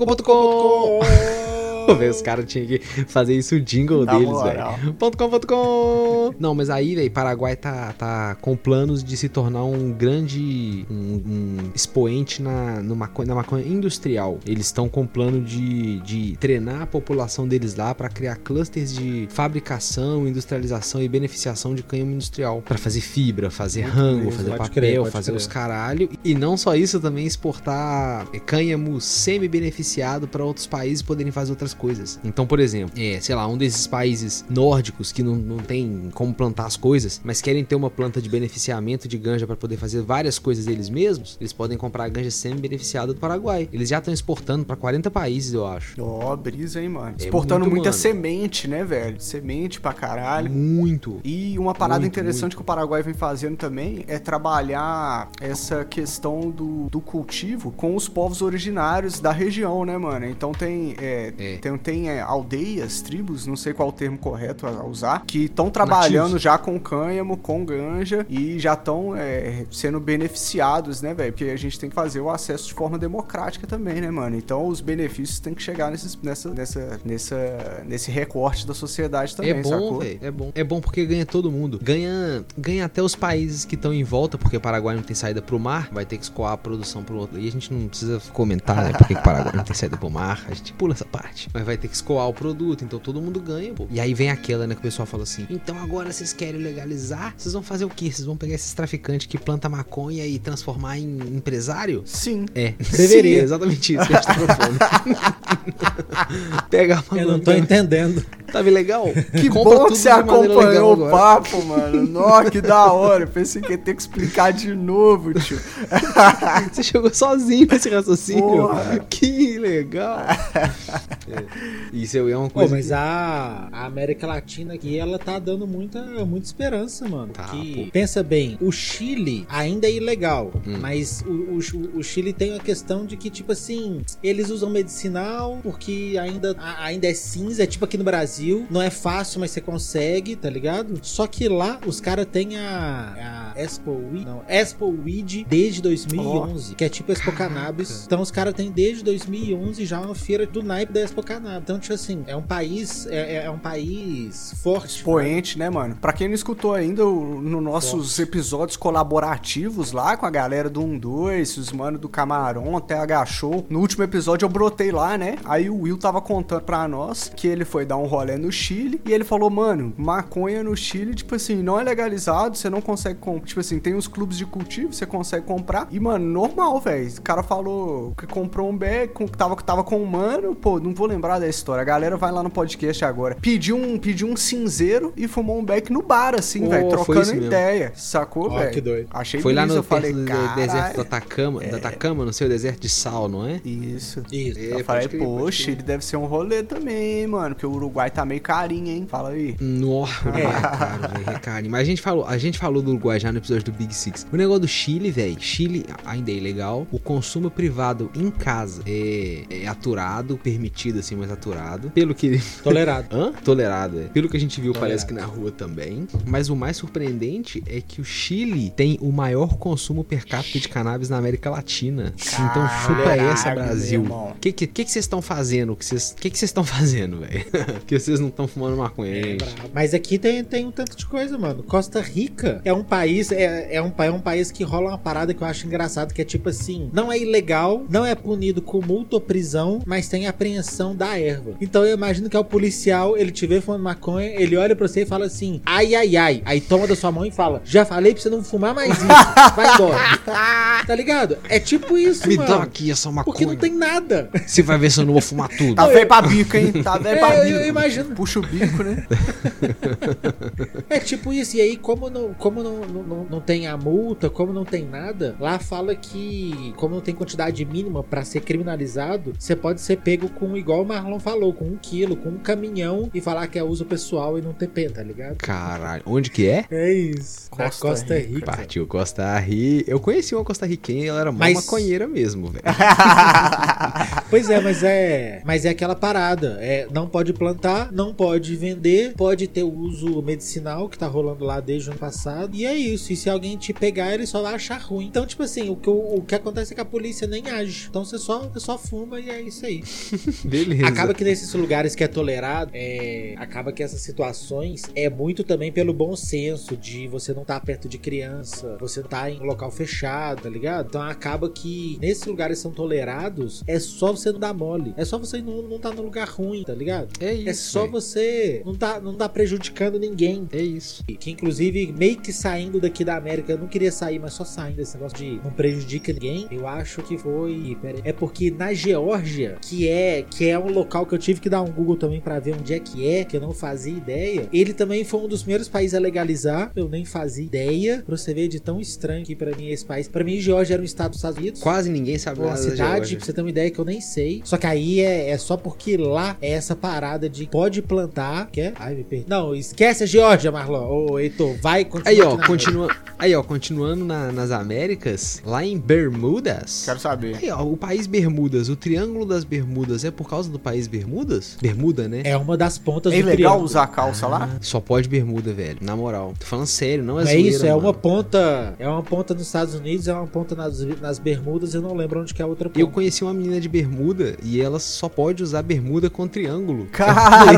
(laughs) os caras tinham que fazer isso o jingle deles, velho. Ponto com, ponto com. Não, mas aí, velho, Paraguai tá, tá com planos de se tornar um grande um, um expoente na, no maconha, na maconha industrial. Eles estão com plano de, de treinar a população deles lá pra criar clusters de fabricação, industrialização e beneficiação de cânhamo industrial. Pra fazer fibra, fazer Muito rango, bem, fazer pode papel, crer, fazer crer. os caralho. E não só isso, também exportar cânhamo semi-beneficiado para outros países poderem fazer outras coisas. Então, por exemplo, é, sei lá, um desses países nórdicos que não, não tem como plantar as coisas, mas querem ter uma planta de beneficiamento de ganja para poder fazer várias coisas eles mesmos, eles podem comprar a ganja semi-beneficiada do Paraguai. Eles já estão exportando para 40 países, eu acho. Ó, brisa, hein, mano. É Exportando muito, muita mano. semente, né, velho? Semente pra caralho. Muito. E uma parada Muito, interessante muito. que o Paraguai vem fazendo também é trabalhar essa questão do, do cultivo com os povos originários da região, né, mano? Então tem, é, É. tem, tem é, aldeias, tribos, não sei qual o termo correto a usar, que estão trabalhando Nativos. já com cânhamo, com ganja e já estão sendo beneficiados, né, velho? Porque a gente tem que fazer o acesso de forma democrática também, né, mano? Então os benefícios têm que chegar nesses, nessa, nessa, nessa, nesse recorte da sociedade também, é bom, sacou? velho. É bom. É bom porque ganha todo mundo. Ganha, ganha até os países que estão em volta, porque o Paraguai não tem saída pro mar, vai ter que escoar a produção pro outro. E a gente não precisa comentar, né? Porque que o Paraguai não tem saída pro mar. A gente pula essa parte. Mas vai ter que escoar o produto, então todo mundo ganha, pô. E aí vem aquela, né, que o pessoal fala assim: então agora vocês querem legalizar? Vocês vão fazer o quê? Vocês vão pegar esses traficantes que plantam maconha e transformar em empresário? Sim. É, Deveria. Sim, é exatamente isso que a gente tá propondo. (laughs) Pega a Eu não tô entendendo. Tá bem legal? Que Compra bom que você acompanhou o papo, mano. (laughs) Nó, que da hora. Eu pensei que ia ter que explicar de novo, tio. (laughs) Você chegou sozinho nesse raciocínio. Porra. Que legal. É. Isso é uma Pô, coisa. mas que- a, América Latina aqui, ela tá dando muita, muita esperança, mano. Tá, que, pô. pensa bem, o Chile ainda é ilegal, Hum. mas o, o, o Chile tem a questão de que, tipo assim, eles usam medicinal porque ainda, ainda é cinza, é tipo aqui no Brasil, não é fácil, mas você consegue, tá ligado? Só que lá os caras têm a, a Expo Weed, não, Expo Weed desde 2011, que é tipo Expo Cannabis. Então os caras têm desde 2011 já uma feira do naipe da Expo Cannabis. Então, tipo assim, é um país, é, é um país forte. Expoente, né, mano? Pra quem não escutou ainda, o- no nossos episódios colaborativos lá com a galera do 1-2, os mano do Camarão, TH Show. No último episódio eu brotei lá, né? Aí o Will tava contando pra nós que ele foi dar um rolê no Chile e ele falou, mano, maconha no Chile, tipo assim, não é legalizado, você não consegue comprar. Tipo assim, tem uns clubes de cultivo, você consegue comprar. E, mano, normal, velho. O cara falou que comprou um bag, com- que tava, tava com um mano, pô, não vou lembrar da história. A galera vai lá no podcast agora. Pediu um, pediu um cinzeiro e fumou um beck no bar, assim, Oh, velho, trocando isso mesmo. ideia. Sacou, Ó, velho? que doido. Achei Foi lá no eu falei, perto do "Caralho." deserto do Atacama, da Atacama, não sei, o deserto de sal, não é? Isso. Isso. É, eu falei, crer. Chile deve ser um rolê também, hein, mano. Porque o Uruguai tá meio carinho, hein? Fala aí. Nossa, (laughs) é caro, velho, é caro. Mas a gente, falou, a gente falou do Uruguai já no episódio do Big Six. O negócio do Chile, velho, Chile ainda é ilegal. O consumo privado em casa é, é aturado, permitido assim, mas aturado. Pelo que... Tolerado. (laughs) Hã? Tolerado, é. Pelo que a gente viu, Tolerado. parece que na rua também. Mas o mais surpreendente é que o Chile tem o maior consumo per capita de cannabis na América Latina. então chupa Caralho, essa, meu Brasil. irmão. O que que que que vocês estão fazendo? Que vocês que que vocês estão fazendo, velho? (laughs) vocês não estão fumando maconha, É. Mas aqui tem, tem um tanto de coisa, mano. Costa Rica é um país, é, é, um, é um país que rola uma parada que eu acho engraçado, que é tipo assim, não é ilegal, não é punido com multa ou prisão, mas tem apreensão da erva. Então eu imagino que é o policial, ele te vê fumando maconha, ele olha pra você e fala assim, ai, ai, ai. Aí toma da sua mão e fala, já falei pra você não fumar mais isso, vai embora. (laughs) tá ligado? É tipo isso, Me mano. dá aqui essa maconha. Porque não tem nada. Você vai ver se eu não vou fumar tudo. Tá velho pra bico, hein? Tá velho pra É, bico. eu imagino. Puxa o bico, né? (laughs) É tipo isso, e aí como não, como não, não, não, tem a multa, como não tem nada, lá fala que como não tem quantidade mínima pra ser criminalizado, você pode ser pego com, igual o Marlon falou, com um quilo, com um caminhão e falar que é uso pessoal e não ter pena, tá ligado? Caralho, onde que é? É isso. Na Costa Costa Rica. Rica. Partiu Costa Rica. Eu conheci uma Costa Riquenha, ela era mó Mas- maconheira mesmo, velho. (laughs) Pois é, mas é, mas é aquela parada, é, não pode plantar, não pode vender, pode ter uso medicinal que tá rolando lá desde o ano passado. E é isso, e se alguém te pegar, ele só vai achar ruim. Então, tipo assim, o que, o, o que acontece é que a polícia nem age. Então você só, você só fuma e é isso aí. (laughs) Beleza. Acaba que nesses lugares que é tolerado, é, acaba que essas situações é muito também pelo bom senso de você não estar perto de criança, você tá em um local fechado, tá ligado? Então acaba que nesses lugares são tolerados, é só você não dar mole. É só você não, não tá no lugar ruim, tá ligado? É isso. É só você não tá, não tá prejudicando ninguém. É isso. Que inclusive, meio que saindo daqui da América, eu não queria sair, mas só saindo desse negócio de não prejudica ninguém. Eu acho que foi. pera aí. é porque na Geórgia, que é que é um local que eu tive que dar um Google também pra ver onde é que é, que eu não fazia ideia. Ele também foi um dos primeiros países a legalizar. Eu nem fazia ideia. Pra você ver de tão estranho que pra mim é esse país. Pra mim, Geórgia era um estado dos Estados Unidos. Quase ninguém sabe Uma nada da cidade, Geórgia. pra você ter uma ideia que eu nem sei. Só que aí é, é só porque lá é essa parada de pode plantar. Quer? Ai, me perdi. Não, esquece a Geórgia, Marlon. Ô, Heitor, vai continuar. Aí, ó, continua, aí, ó, continuando na- nas Américas, lá em Bermudas. Quero saber. Aí, ó, o país Bermudas, o Triângulo das Bermudas é por causa do país Bermudas? Bermuda, né? É uma das pontas É do triângulo. usar calça lá? Só pode bermuda, velho. Na moral. Tô falando sério, não é É zoeira, isso, é mano. uma ponta. É uma ponta nos Estados Unidos, é uma ponta nas, nas Bermudas, eu não lembro onde que é a outra ponta. Eu conheci uma menina de bermuda e ela só pode usar bermuda com triângulo. Caralho,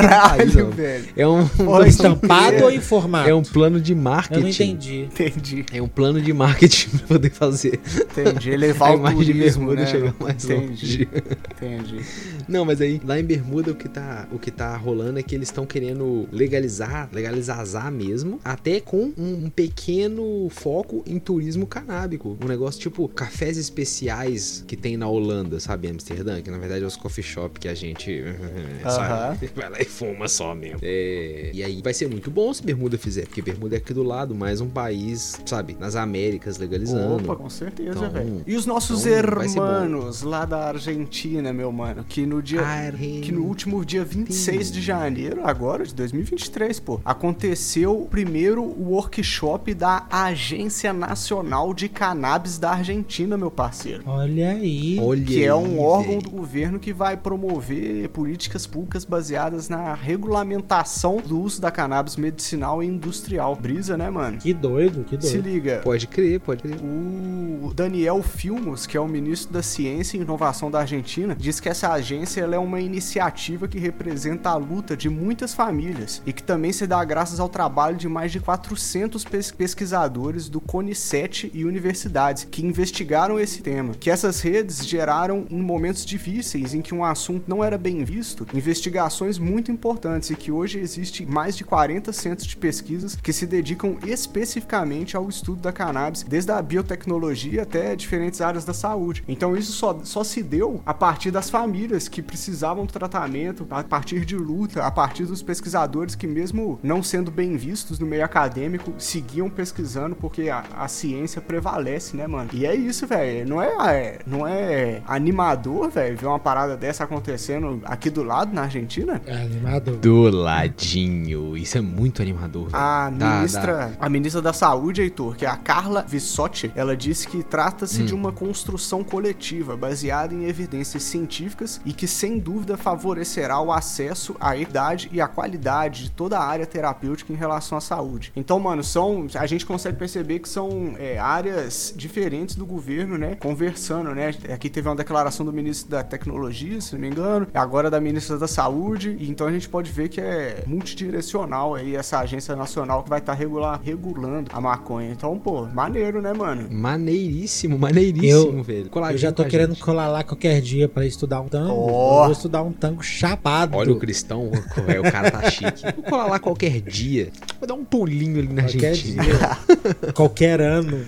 velho. É um, Foi Estampado ou em formato? é um plano de Eu marketing. não entendi. Entendi, É um plano de marketing (laughs) pra poder fazer entendi. Levar a o imagem de turismo, bermuda né? chegar mais entendi, longe. entendi. Não, mas aí, lá em Bermuda, o que tá, o que tá rolando é que eles estão querendo legalizar, legalizar mesmo, até com um, um pequeno foco em turismo canábico. Um negócio tipo cafés especiais que tem na Holanda, sabe, Amsterdã, que na verdade é os coffee shop que a gente (laughs) sabe, vai lá e fuma só mesmo. É, e aí vai ser muito bom se Bermuda fizer, porque Bermuda é aqui do lado, mais um país, sabe, nas Américas legalizando. Opa, com certeza, Então, velho. E os nossos então ser bom. hermanos lá da Argentina, meu mano, que no dia Argentina. que no último dia 26 de janeiro, agora de 2023, pô, aconteceu o primeiro workshop da Agência Nacional de Cannabis da Argentina, meu parceiro. Olha aí. Olha Que é um aí, órgão velho. do governo que vai promover políticas públicas baseadas na regulamentação do uso da cannabis medicinal e industrial. Brisa, né, mano? Que doido, que Se doido. liga. Pode crer, pode crer. O Daniel Filmos, que é o ministro da Ciência e Inovação da Argentina, diz que essa agência é uma iniciativa que representa a luta de muitas famílias e que também se dá graças ao trabalho de mais de 400 pes- pesquisadores do CONICET e universidades que investigaram esse tema. Que essas redes geraram em momentos difíceis em que um assunto não era bem visto, investigações muito importantes e que hoje existe mais de 40 centros de pesquisas que se dedicam especificamente ao estudo da cannabis, desde a biotecnologia até diferentes áreas da saúde. Então isso só, só se deu a partir das famílias que precisavam do tratamento, a partir de luta, a partir dos pesquisadores que mesmo não sendo bem vistos no meio acadêmico, seguiam pesquisando porque a, a ciência prevalece, né, mano? E é isso, velho. Não é, é- não é animador, velho, ver uma parada dessa acontecendo aqui do lado na Argentina? É Animador. Do ladinho. Isso é muito animador. A Dá- ministra, a ministra da Saúde, Heitor, que é a Carla Vissotti, ela disse que trata-se Hum. de uma construção coletiva baseada em evidências científicas e que sem dúvida favorecerá o acesso à equidade e à qualidade de toda a área terapêutica em relação à saúde. Então, mano, são a gente consegue perceber que são é, áreas diferentes do governo, né, conversando, né? Aqui teve uma declaração do ministro da Tecnologia, se não me engano, agora da ministra da Saúde, e então a gente pode ver que é multidirecional aí essa agência nacional que vai estar regular, regulando a maconha. Então, pô, maneiro, né, mano? Maneiríssimo, maneiríssimo, Eu- velho. Eu já tô querendo gente. colar lá qualquer dia pra estudar um tango. Ó. Eu vou estudar um tango chapado. Olha o cristão, velho, o cara tá chique. Vou colar lá qualquer dia. Vou dar um pulinho ali na Qualquer Argentina. dia. (laughs) qualquer ano.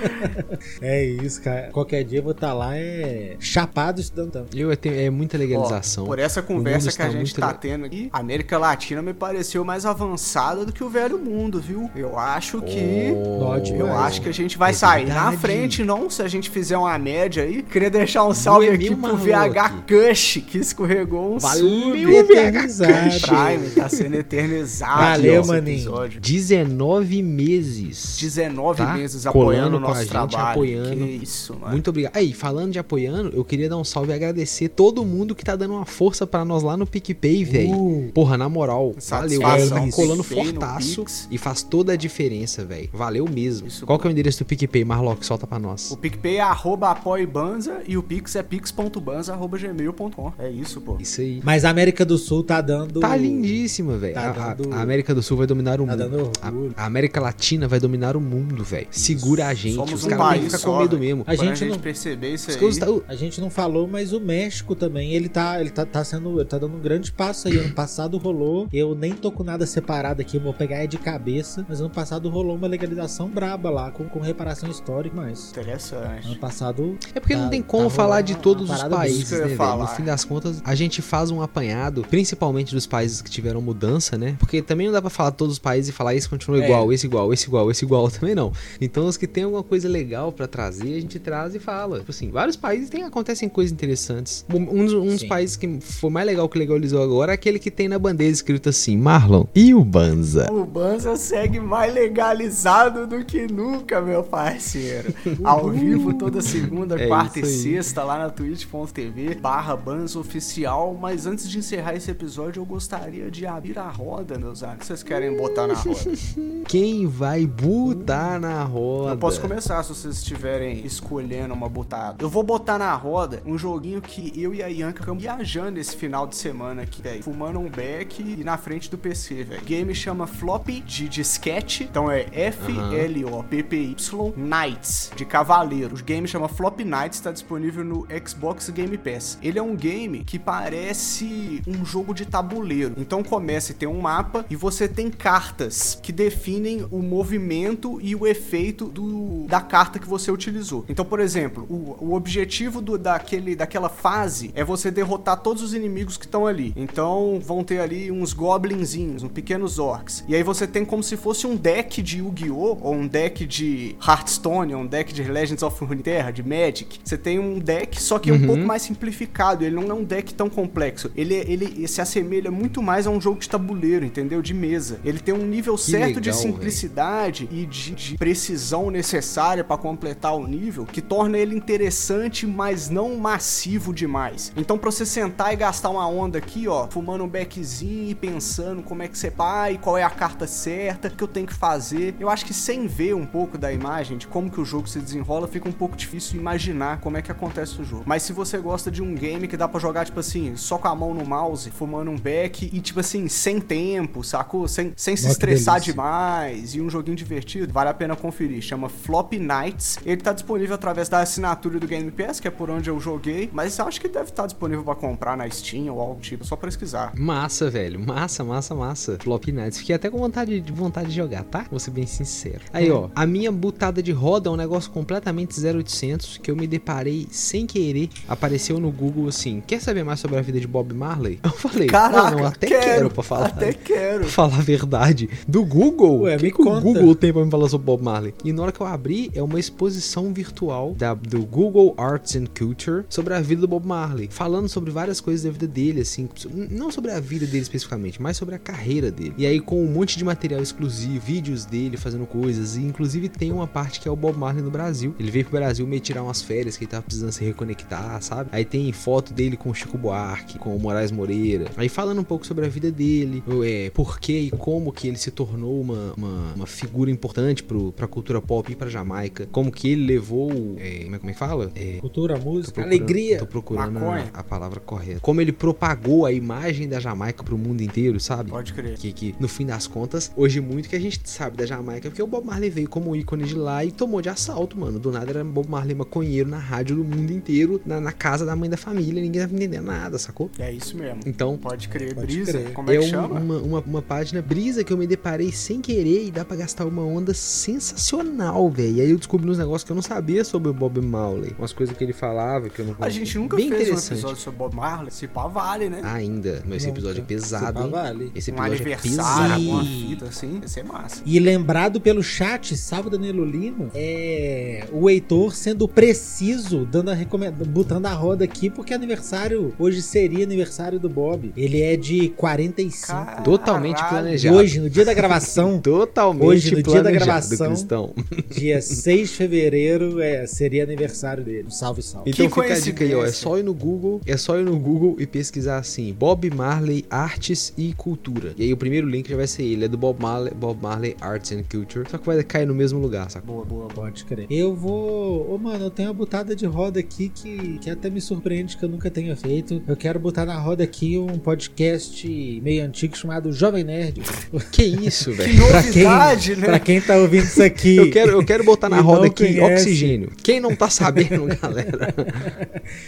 (laughs) é isso, cara. Qualquer dia eu vou estar lá é chapado estudando tango. Eu tenho, é muita legalização. Ó, por essa conversa que a gente muito tá tendo aqui, a América Latina me pareceu mais avançada do que o velho mundo, viu? Eu acho que. Pode, Eu acho que a gente vai É sair na verdade. frente, não, se a gente fizer uma média aí. Queria deixar um salve é aqui pro? VH Cush, que escorregou um Valeu. Eternizado. Prime, tá sendo eternizado. Valeu, maninho. episódio. 19 meses. 19 Tá meses apoiando o a nosso gente, trabalho. apoiando. Que isso, mano. Muito obrigado. Aí, falando de apoiando, eu queria dar um salve e agradecer todo mundo que tá dando uma força pra nós lá no PicPay, velho. Uh, Porra, na moral, valeu. Satisfação. Tá colando fortaço e faz toda a diferença, velho. Valeu mesmo. Isso, Qual que é o endereço do PicPay, Marlock? Solta pra nós. O PicPay é arroba apoibanza e o Pix é pix.banza.gmail.com. É isso, pô. Isso aí. mas a América do Sul tá dando. Tá lindíssima, velho. Tá A- a, dando- a América do Sul vai dominar o Tá mundo. dando A, a América Latina vai dominar o mundo, velho. Segura a gente. Somos Os um caras só, com medo velho. mesmo. A Quando gente não- perceber isso aí. tá- A gente não falou, mas o México também, ele tá, ele tá, tá sendo, ele tá dando um grande passo aí. Ano passado rolou, eu nem tô com nada separado aqui, eu vou pegar é de cabeça, mas ano passado rolou uma legalização braba lá, com, com reparação histórica, mas Interessante. ano passado... É porque Tá- não tem como tá falar de todos os países, né? No fim das contas, a gente faz um apanhado, principalmente dos países que tiveram mudança, né? Porque também não dá pra falar todos os países e falar esse continua É. igual, esse igual, esse igual, esse igual, (laughs) também não. Então os que tem alguma coisa legal pra trazer, a gente traz e fala. Tipo assim, vários países tem, acontecem coisas interessantes. Um, um dos- um dos Sim. países que foi mais legal que legalizou agora é aquele que tem na bandeira escrito assim, Marlon, e o Banza? O Banza segue mais legalizado do que nunca, meu parceiro. Ao (laughs) vivo toda segunda, É quarta e sexta lá na twitch.tv barra Banza Oficial. Mas antes de encerrar esse episódio, eu gostaria de abrir a roda, meus amigos. Vocês querem botar na roda? (laughs) Quem vai botar na roda? Eu posso começar se vocês estiverem escolhendo uma botada. Eu vou botar na roda um joguinho que eu e a Ianca ficamos viajando esse final de semana aqui, velho. Fumando um beck e na frente do PC, velho. Game chama Floppy de disquete. Então é F-L-O-P-P-Y Knights, de cavaleiro. O game chama Floppy Knights, está disponível no Xbox Game Pass. Ele é um game que parece um jogo de tabuleiro. Então começa e tem um mapa e você tem cartas que definem o movimento e o efeito do, da carta que você utilizou. Então, por exemplo, o, o objetivo do, daquele, daquela fase é você derrotar todos os inimigos que estão ali. Então vão ter ali uns goblinzinhos, uns pequenos orcs. E aí você tem como se fosse um deck de Yu-Gi-Oh! ou um deck de Hearthstone, ou um deck de Legends of Runeterra, de Magic. Você tem um deck, só que é um Uhum. pouco mais simplificado. Ele não é um deck tão complexo. Ele, ele se assemelha muito mais a um jogo de tabuleiro, entendeu? De mesa. Ele tem um nível certo de legal, simplicidade e de, de precisão necessária pra completar o nível que torna ele interessante, mas não massivo demais. Então, pra você sentar e gastar uma onda aqui, ó, fumando um beckzinho e pensando como é que você vai, qual é a carta certa, o que eu tenho que fazer, eu acho que sem ver um pouco da imagem de como que o jogo se desenrola, fica um pouco difícil imaginar como é que acontece o jogo. Mas se você gosta de um game que dá pra jogar, tipo assim, só com a mão no mouse, fumando um beck e, tipo assim, sem tempo, sacou? Sem, sem se estressar demais e um joguinho divertido, vale a pena conferir. Chama Flop Nights. Ele tá disponível através da assinatura do Game Pass, que é por onde eu joguei, mas eu acho que deve estar disponível pra comprar na Steam ou algo tipo, só pesquisar. Massa, velho. Massa, massa, massa. Flop Nights. Fiquei até com vontade de, vontade de jogar, tá? Vou ser bem sincero. Aí, ó. A minha butada de roda é um negócio completamente 0800 que eu me deparei sem querer. Apareceu no Google assim: Quer saber mais sobre a vida de Bob Marley? Eu falei: Caraca, "Não, até quero, pra falar. Até (laughs) quero. Pra falar a verdade. Do Google? Ué, que, que o. Google tem pra me falar sobre Bob Marley? E na hora que eu abri, é uma exposição virtual da, do Google Arts and Culture sobre a vida do Bob Marley. Falando sobre várias coisas da vida dele, assim. Não sobre a vida dele especificamente, mas sobre a carreira dele. E aí com um monte de material exclusivo, vídeos dele fazendo coisas, e inclusive tem uma parte que é o Bob Marley no Brasil. Ele veio pro Brasil meio tirar umas férias que ele tava precisando se reconectar, sabe? Aí tem foto dele com o Chico Buarque, com o Moraes Moreira. Aí falando um pouco sobre a vida dele, é, por que e como que ele se tornou uma, uma, uma figura importante pro, pra cultura pop e pra Jamaica, como que ele levou, é, como é que fala? É, Cultura, música, alegria. Tô procurando a, a palavra correta. Como ele propagou a imagem da Jamaica pro mundo inteiro, sabe? Pode crer. Que, que, no fim das contas, hoje muito que a gente sabe da Jamaica porque o Bob Marley veio como ícone de lá e tomou de assalto, mano. Do nada era Bob Marley maconheiro na rádio do mundo inteiro, na, na casa da mãe da família, ninguém tava entendendo nada, sacou? É isso mesmo. Então, Pode crer. Pode Brisa. crer. Como é é que chama? uma, uma, uma página brisa que eu me deparei sem querer e dá pra gastar uma onda sensacional, velho. E aí eu descobri uns negócios que eu não sabia sobre o Bob Marley. Umas coisas que ele falava que eu não A gente nunca Bem fez um episódio sobre Bob Marley. Se pá, vale, né? Ainda, mas esse episódio é pesado, hein? vale. Esse um episódio é aniversário, pesado. uma fita assim. Isso é massa. E lembrado pelo chat, salve Danilo Lima, é o Heitor sendo preciso, dando a recomenda, botando a roda aqui, porque aniversário, hoje seria aniversário do Bob. Ele é de 45. Caralho. Totalmente planejado. Hoje, no dia da gravação, (laughs) Totalmente Hoje, no dia da planejado, gravação. Cristão. dia 6 de fevereiro, é, seria aniversário dele. Salve, salve. Então fica a dica aí, ó. É só ir no Google, é só ir no Google e pesquisar assim, Bob Marley Artes e Cultura. E aí o primeiro link já vai ser ele, é do Bob Marley, Bob Marley Arts and Culture. Só que vai cair no mesmo lugar, saca? Boa, boa. Pode crer. Eu vou. Ô, mano, eu tenho uma botada de roda aqui que, que até me surpreende que eu nunca tenha feito. Eu quero botar na roda aqui um podcast meio antigo chamado Jovem Nerd. (laughs) Que isso, (laughs) velho? pra, quem, Novidade, né? pra quem tá ouvindo isso aqui. Eu quero, eu quero botar na roda aqui conhece. oxigênio. Quem não tá sabendo, (laughs) galera?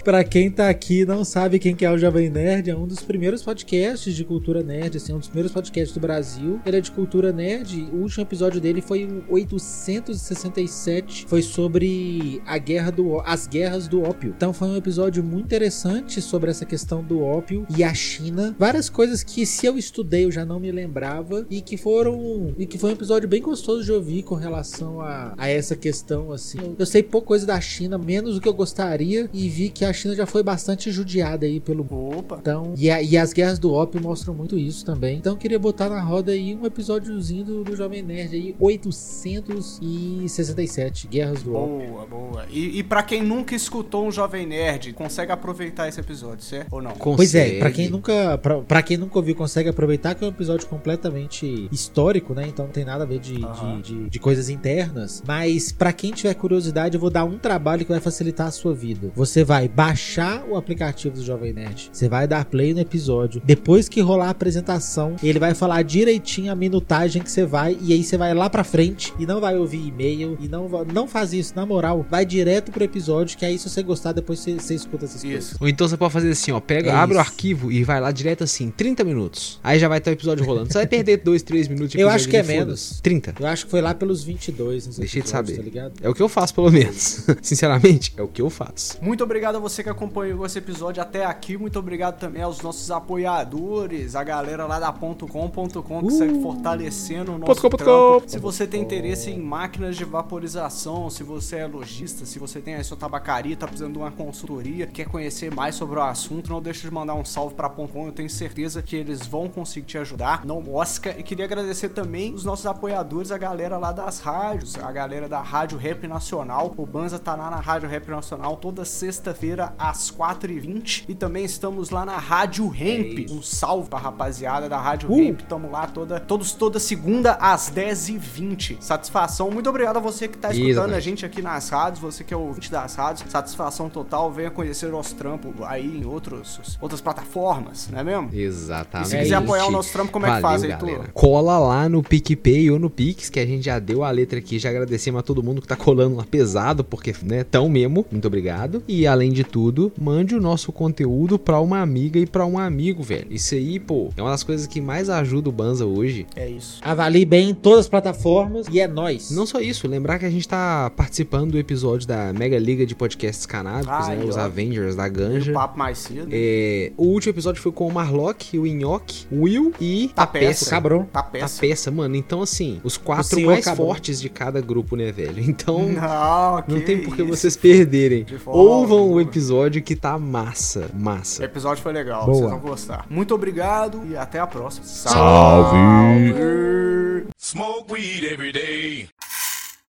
Pra quem tá aqui e não sabe quem que é o Jovem Nerd, é um dos primeiros podcasts de cultura nerd, assim, um dos primeiros podcasts do Brasil. Ele é de cultura nerd. O último episódio dele foi o 867, foi sobre a guerra do as guerras do ópio. Então foi um episódio muito interessante sobre essa questão do ópio e a China. Várias coisas que se eu estudei eu já não me lembrava e que foram e que foi um episódio bem gostoso de ouvir com relação a, a essa questão assim. Eu, eu sei pouca coisa da China, menos do que eu gostaria e vi que a China já foi bastante judiada aí pelo Opa. então, e, a- e as guerras do ópio mostram muito isso também. Então, eu queria botar na roda aí um episódiozinho do, do Jovem Nerd aí, 867, Guerras do Ópio. Boa, boa. E, e pra quem nunca escutou um Jovem Nerd, consegue aproveitar esse episódio, certo? Ou não? Pois é, pra Consegue. quem nunca pra quem nunca ouviu, consegue aproveitar que é um episódio completamente histórico, né? Então não tem nada a ver de, Aham. de, de- de coisas internas. Mas pra quem tiver curiosidade, eu vou dar um trabalho que vai facilitar a sua vida. Você vai baixar o aplicativo do Jovem Nerd. Você vai dar play no episódio. Depois que rolar a apresentação, ele vai falar direitinho a minutagem que você vai. E aí você vai lá pra frente e não vai ouvir e-mail. E não, não faz isso, na moral. Vai direto pro episódio, que aí se você gostar, depois você, você escuta essas coisas. Isso. Ou então você pode fazer assim, ó, pega, É abre o arquivo e vai lá direto assim, 30 minutos. Aí já vai estar o episódio rolando. Você vai perder (laughs) 2, 3 minutos de Eu acho que é menos. foda-se. 30. Eu acho que foi lá pelos 22. nos Deixei de saber. Tá ligado? É o que eu faço, pelo menos. (laughs) Sinceramente, é o que eu faço. Muito obrigado a você que acompanhou esse episódio até aqui. Muito obrigado também aos nossos apoiadores, a galera lá da ponto .com, ponto .com, que segue fortalecendo o nosso com, trampo. Se você tem interesse em máquinas de vaporização, se você é lojista, se você tem aí sua tabacaria, tá precisando de uma consultoria, quer conhecer mais sobre o assunto, não deixe de mandar um salve pra ponto .com. Eu tenho certeza que eles vão conseguir te ajudar. Não mosca. E queria agradecer também os nossos apoiadores, a galera lá das rádios, a galera da Rádio Rap Nacional. O Banza tá lá na Rádio Rap Nacional toda sexta-feira às 4h20. E também estamos lá na Rádio Hemp. Um salve pra rapaziada da Rádio Uh! Hemp. Tamo lá toda, todos, toda segunda às 10h20. Satisfação. Muito obrigado a você que tá escutando Exatamente. a gente aqui nas rádios, você que é ouvinte das rádios. Satisfação total. Venha conhecer o nosso trampo aí em outros, outras plataformas, não é mesmo? Exatamente. E se quiser apoiar o nosso trampo, como é que Valeu, faz, Heitor? galera. Cola lá no PicPay ou no Pix, que a gente já deu a letra aqui. Já agradecemos a todo mundo que tá colando lá pesado, porque, né, tão mesmo. Muito obrigado. E além de tudo, mande o nosso conteúdo pra uma amiga e pra um amigo, velho. Isso aí, pô, é uma das coisas que mais ajuda o Banza hoje. É isso. Avalie bem em todas as plataformas e é nóis. Não só isso, lembrar que a gente tá participando do episódio da Mega Liga de Podcasts Canábicos, Ai, né? Os ó. Avengers da O Ganja. papo mais cedo. É, o último episódio foi com o Marlock, o Inhoque, o Will e Tá a peça. Peça. Cabrão. Tá péssimo. peça, mano. Então, assim, os O quatro mais acabou. fortes de cada grupo, né, velho? (laughs) Então, Não, não que tem por que vocês perderem. Ouvam o episódio que tá massa, O massa. episódio foi legal. Boa. Vocês vão gostar. Muito obrigado e até a próxima. Salve! Salve. Smoke weed every day.